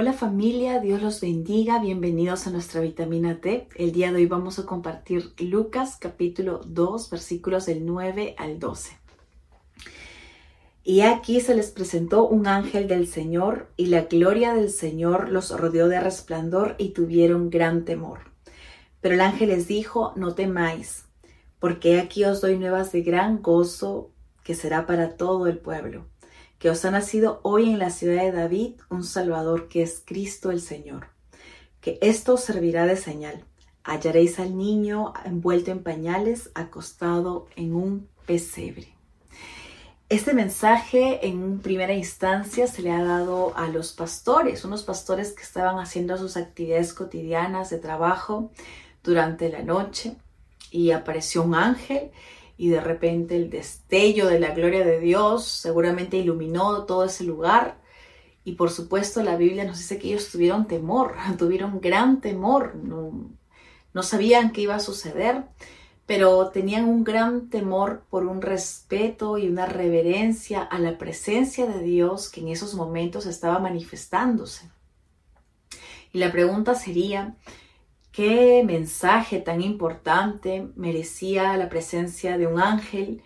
Hola familia, Dios los bendiga, bienvenidos a nuestra vitamina T. El día de hoy vamos a compartir Lucas capítulo 2 versículos del 9 al 12. Y aquí se les presentó un ángel del Señor, y la gloria del Señor los rodeó de resplandor y tuvieron gran temor. Pero el ángel les dijo, no temáis, porque aquí os doy nuevas de gran gozo, que será para todo el pueblo, que os ha nacido hoy en la ciudad de David un Salvador que es Cristo el Señor. Que esto os servirá de señal. Hallaréis al niño envuelto en pañales, acostado en un pesebre. Este mensaje en primera instancia se le ha dado a los pastores, unos pastores que estaban haciendo sus actividades cotidianas de trabajo durante la noche y apareció un ángel y de repente el destello de la gloria de Dios seguramente iluminó todo ese lugar y por supuesto la Biblia nos dice que ellos tuvieron temor, tuvieron gran temor, no, no sabían qué iba a suceder pero tenían un gran temor por un respeto y una reverencia a la presencia de Dios que en esos momentos estaba manifestándose. Y la pregunta sería, ¿qué mensaje tan importante merecía la presencia de un ángel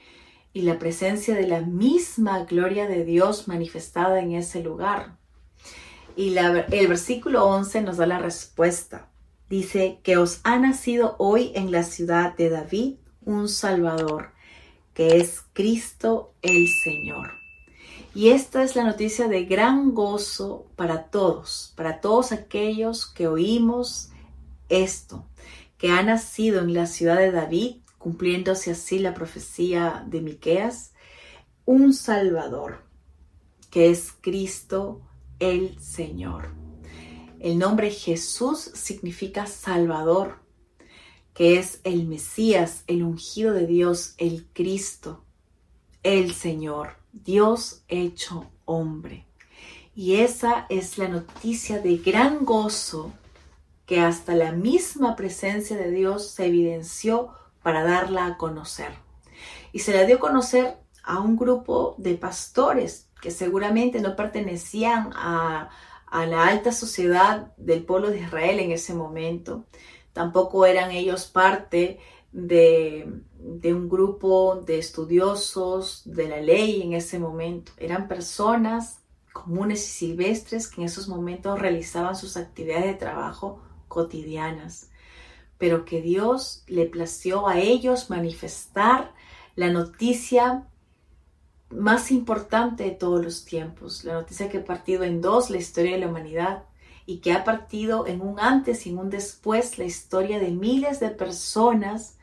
y la presencia de la misma gloria de Dios manifestada en ese lugar? Y el versículo 11 nos da la respuesta dice que os ha nacido hoy en la ciudad de David un Salvador, que es Cristo el Señor. Y esta es la noticia de gran gozo para todos, para todos aquellos que oímos esto, que ha nacido en la ciudad de David, cumpliéndose así la profecía de Miqueas, un Salvador, que es Cristo el Señor. El nombre Jesús significa Salvador, que es el Mesías, el ungido de Dios, el Cristo, el Señor, Dios hecho hombre. Y esa es la noticia de gran gozo que hasta la misma presencia de Dios se evidenció para darla a conocer. Y se la dio a conocer a un grupo de pastores que seguramente no pertenecían a, a la alta sociedad del pueblo de Israel en ese momento. Tampoco eran ellos parte de, un grupo de estudiosos de la ley en ese momento. Eran personas comunes y silvestres que en esos momentos realizaban sus actividades de trabajo cotidianas, pero que Dios le plació a ellos manifestar la noticia más importante de todos los tiempos, la noticia que ha partido en dos la historia de la humanidad y que ha partido en un antes y en un después la historia de miles de personas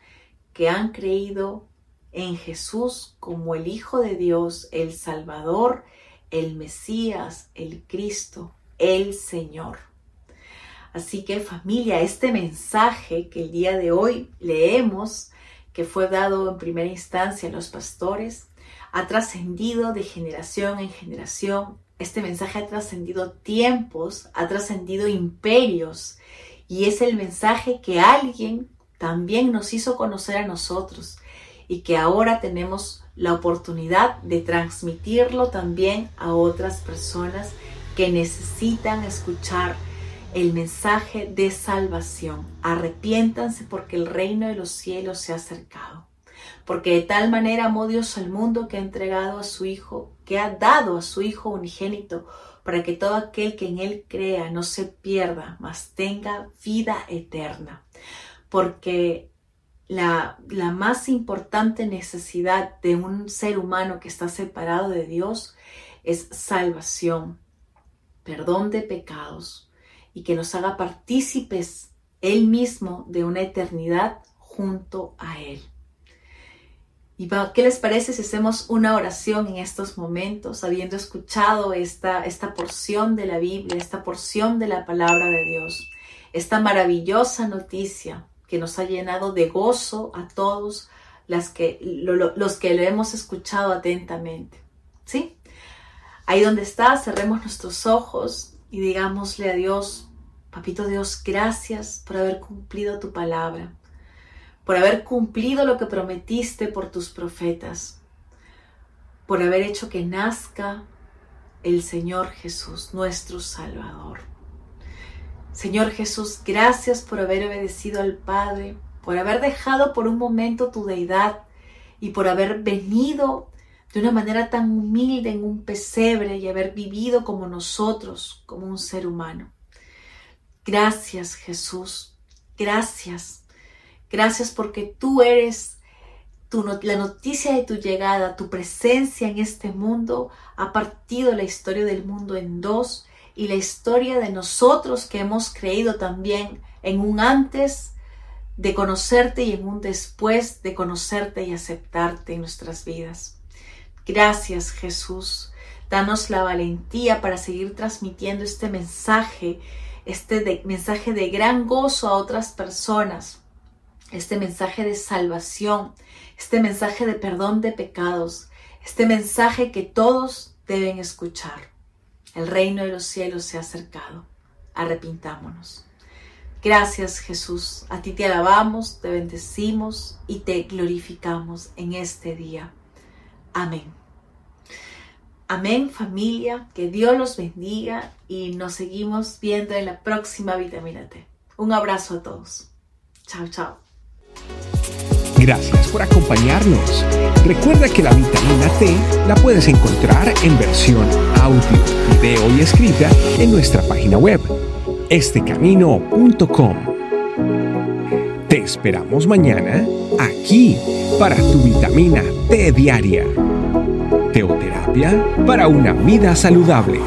que han creído en Jesús como el Hijo de Dios, el Salvador, el Mesías, el Cristo, el Señor. Así que familia, este mensaje que el día de hoy leemos, que fue dado en primera instancia a los pastores, ha trascendido de generación en generación. Este mensaje ha trascendido tiempos, ha trascendido imperios y es el mensaje que alguien también nos hizo conocer a nosotros y que ahora tenemos la oportunidad de transmitirlo también a otras personas que necesitan escuchar el mensaje de salvación. Arrepiéntanse porque el reino de los cielos se ha acercado porque de tal manera amó Dios al mundo que ha entregado a su Hijo, que ha dado a su Hijo unigénito, para que todo aquel que en Él crea no se pierda, mas tenga vida eterna. Porque la, la más importante necesidad de un ser humano que está separado de Dios es salvación, perdón de pecados y que nos haga partícipes Él mismo de una eternidad junto a Él. ¿Y qué les parece si hacemos una oración en estos momentos, habiendo escuchado esta, esta porción de la Biblia, esta porción de la palabra de Dios, esta maravillosa noticia que nos ha llenado de gozo a todos los que lo hemos escuchado atentamente? ¿Sí? Ahí donde está, cerremos nuestros ojos y digámosle a Dios, Papito Dios, gracias por haber cumplido tu palabra por haber cumplido lo que prometiste por tus profetas, por haber hecho que nazca el Señor Jesús, nuestro Salvador. Señor Jesús, gracias por haber obedecido al Padre, por haber dejado por un momento tu deidad y por haber venido de una manera tan humilde en un pesebre y haber vivido como nosotros, como un ser humano. Gracias Jesús, gracias Gracias porque tú eres la noticia de tu llegada, tu presencia en este mundo ha partido la historia del mundo en dos y la historia de nosotros que hemos creído también en un antes de conocerte y en un después de conocerte y aceptarte en nuestras vidas. Gracias Jesús. Danos la valentía para seguir transmitiendo este mensaje, este mensaje de gran gozo a otras personas este mensaje de salvación, este mensaje de perdón de pecados, este mensaje que todos deben escuchar. El reino de los cielos se ha acercado. Arrepintámonos. Gracias Jesús. A ti te alabamos, te bendecimos y te glorificamos en este día. Amén. Amén familia, que Dios los bendiga y nos seguimos viendo en la próxima vitamina T. Un abrazo a todos. Chao, chao. Gracias por acompañarnos. Recuerda que la vitamina T la puedes encontrar en versión audio, video y escrita en nuestra página web, estecamino.com. Te esperamos mañana aquí para tu vitamina T diaria. Teoterapia para una vida saludable.